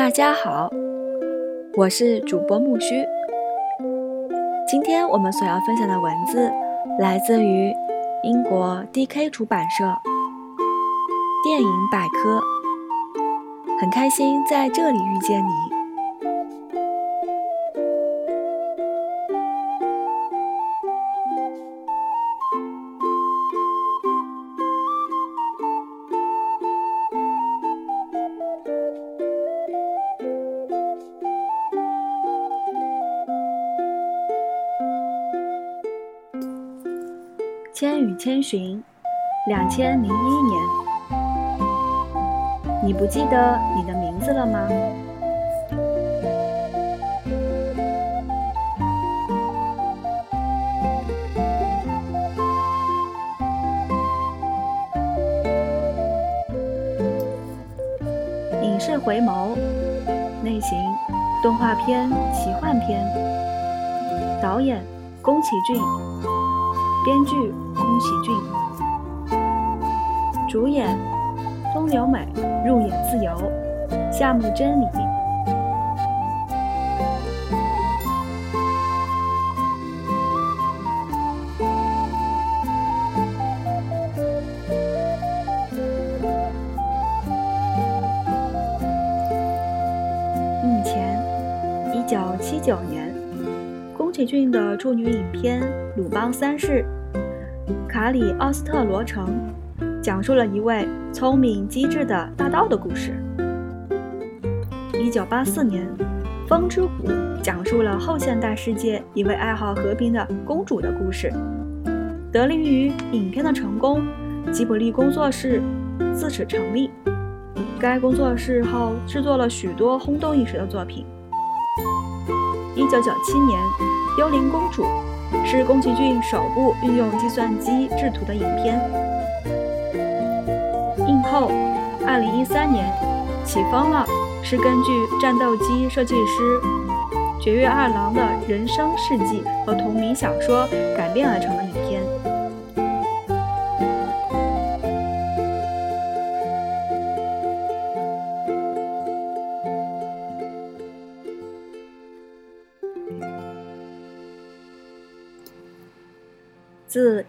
大家好，我是主播木须。今天我们所要分享的文字来自于英国 DK 出版社《电影百科》，很开心在这里遇见你。《千与千寻》，两千零一年。你不记得你的名字了吗？影视回眸，类型：动画片、奇幻片。导演：宫崎骏。编剧。宫崎骏，主演东流美、入眼自由、夏目真理。目前，一九七九年，崎骏的处女影片《鲁邦三世》。卡里奥斯特罗城讲述了一位聪明机智的大盗的故事。一九八四年，《风之谷》讲述了后现代世界一位爱好和平的公主的故事。得力于影片的成功，吉卜力工作室自此成立。该工作室后制作了许多轰动一时的作品。一九九七年，《幽灵公主》。是宫崎骏首部运用计算机制图的影片。映后，二零一三年，《起风了》是根据战斗机设计师绝月二郎的人生事迹和同名小说改编而成的影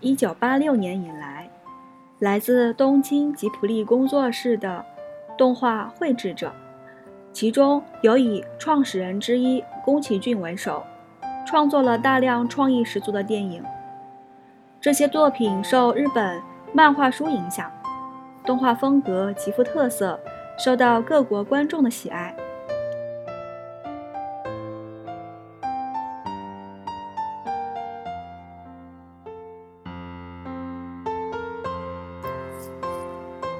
1986年以来，来自东京吉卜力工作室的动画绘制者，其中有以创始人之一宫崎骏为首，创作了大量创意十足的电影。这些作品受日本漫画书影响，动画风格极富特色，受到各国观众的喜爱。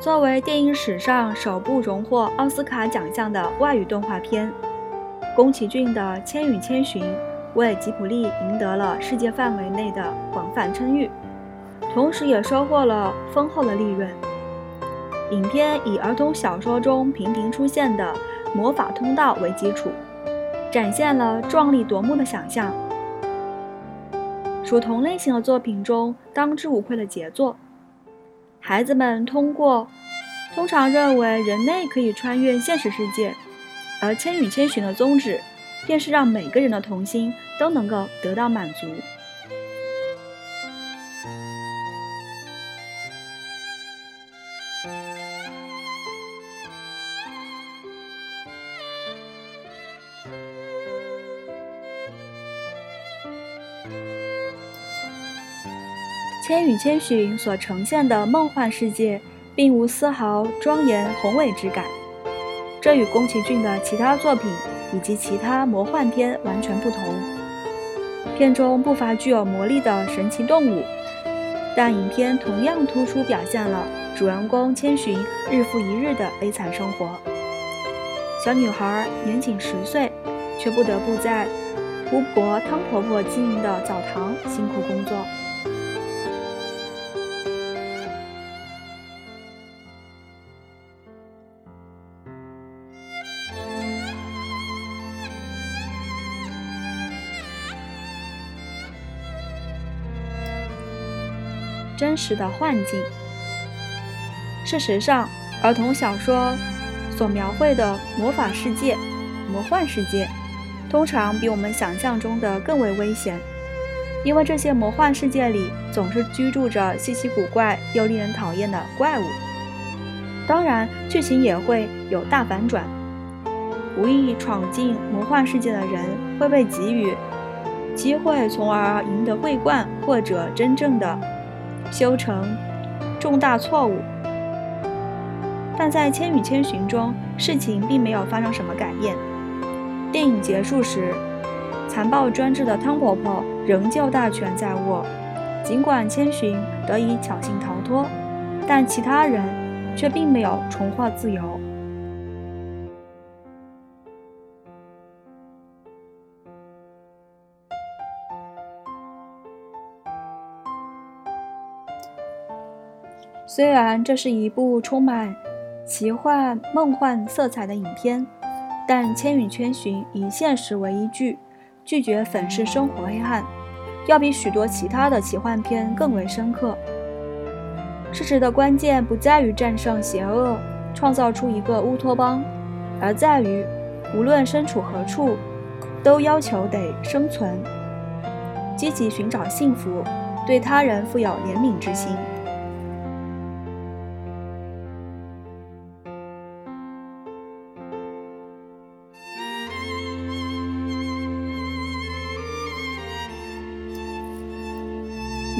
作为电影史上首部荣获奥斯卡奖项的外语动画片，宫崎骏的《千与千寻》为吉卜力赢得了世界范围内的广泛称誉，同时也收获了丰厚的利润。影片以儿童小说中频频出现的魔法通道为基础，展现了壮丽夺目的想象，属同类型的作品中当之无愧的杰作。孩子们通过通常认为人类可以穿越现实世界，而《千与千寻》的宗旨便是让每个人的童心都能够得到满足。《千与千寻》所呈现的梦幻世界，并无丝毫庄严宏伟之感，这与宫崎骏的其他作品以及其他魔幻片完全不同。片中不乏具有魔力的神奇动物，但影片同样突出表现了主人公千寻日复一日的悲惨生活。小女孩年仅十岁，却不得不在巫婆汤婆婆经营的澡堂辛苦工作。真实的幻境。事实上，儿童小说所描绘的魔法世界魔幻世界，通常比我们想象中的更为危险，因为这些魔幻世界里总是居住着稀奇古怪又令人讨厌的怪物。当然，剧情也会有大反转，无意闯进魔幻世界的人会被给予机会，从而赢得桂冠，或者真正的修成重大错误。但在《千与千寻》中，事情并没有发生什么改变。电影结束时，残暴专制的汤婆婆仍旧大权在握。尽管千寻得以侥幸逃脱，但其他人却并没有重获自由。虽然这是一部充满……奇幻梦幻色彩的影片，但《千与千寻》以现实为依据，拒绝粉饰生活黑暗，要比许多其他的奇幻片更为深刻。事实的关键不在于战胜邪恶，创造出一个乌托邦，而在于无论身处何处，都要求得生存，积极寻找幸福，对他人富有怜悯之心。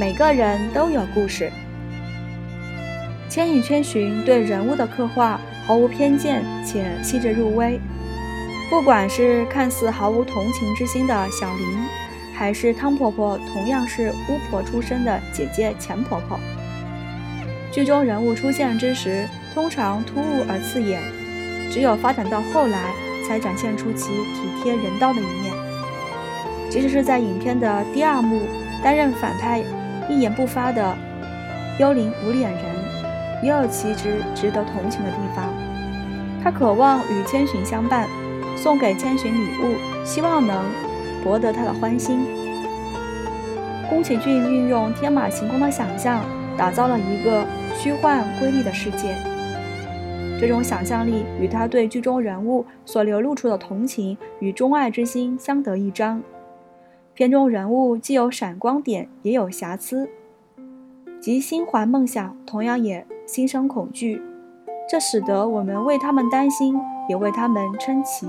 每个人都有故事，《千与千寻》对人物的刻画毫无偏见且细致入微。不管是看似毫无同情之心的小林，还是汤婆婆同样是巫婆出身的姐姐钱婆婆，剧中人物出现之时通常突兀而刺眼，只有发展到后来才展现出其体贴人道的一面。即使是在影片的第二幕担任反派。一言不发的幽灵无脸人，也有其值值得同情的地方。他渴望与千寻相伴，送给千寻礼物，希望能博得他的欢心。宫崎骏运用天马行空的想象，打造了一个虚幻瑰丽的世界。这种想象力与他对剧中人物所流露出的同情与钟爱之心相得益彰。片中人物既有闪光点，也有瑕疵，即心怀梦想，同样也心生恐惧，这使得我们为他们担心，也为他们称奇。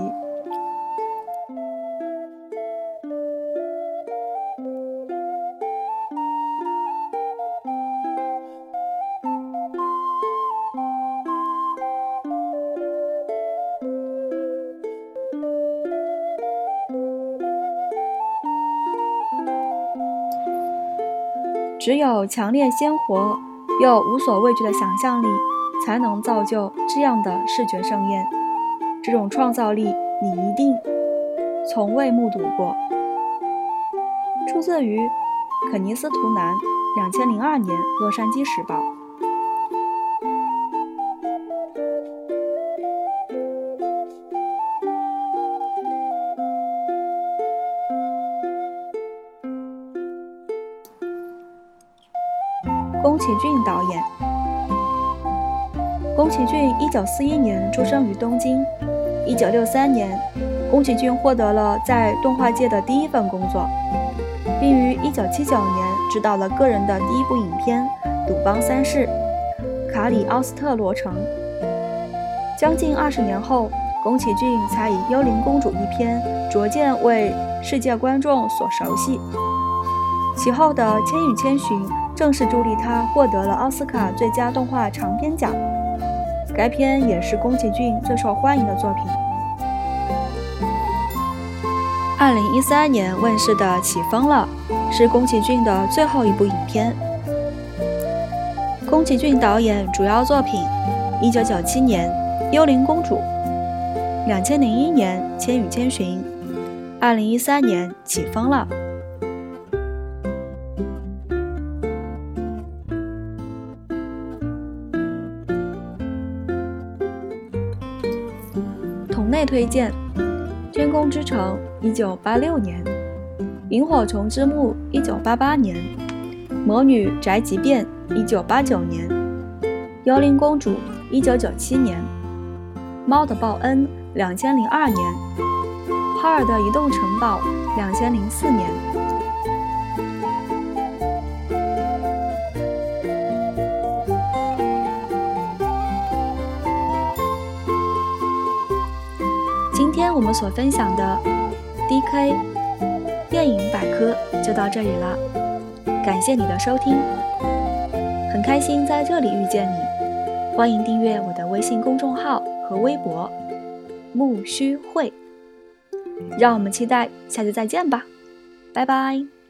只有强烈鲜活又无所畏惧的想象力，才能造就这样的视觉盛宴。这种创造力，你一定从未目睹过。出自于肯尼斯·图南，两千零二年《洛杉矶时报》。宫崎骏导演。宫崎骏一九四一年出生于东京。一九六三年，宫崎骏获得了在动画界的第一份工作，并于一九七九年执导了个人的第一部影片《鲁邦三世》《卡里奥斯特罗城》。将近二十年后，宫崎骏才以《幽灵公主》一篇逐渐为世界观众所熟悉。其后的《千与千寻》。正是助力他获得了奥斯卡最佳动画长片奖。该片也是宫崎骏最受欢迎的作品。二零一三年问世的《起风了》是宫崎骏的最后一部影片。宫崎骏导演主要作品：一九九七年《幽灵公主》，两千零一年《千与千寻》，二零一三年《起风了》。内推荐《天空之城》一九八六年，《萤火虫之墓》一九八八年，《魔女宅急便》一九八九年，《幽灵公主》一九九七年，《猫的报恩》两千零二年。哈尔的移动城堡，两千零四年。我们所分享的 DK 电影百科就到这里了，感谢你的收听，很开心在这里遇见你，欢迎订阅我的微信公众号和微博。木须会。让我们期待下次再见吧，拜拜。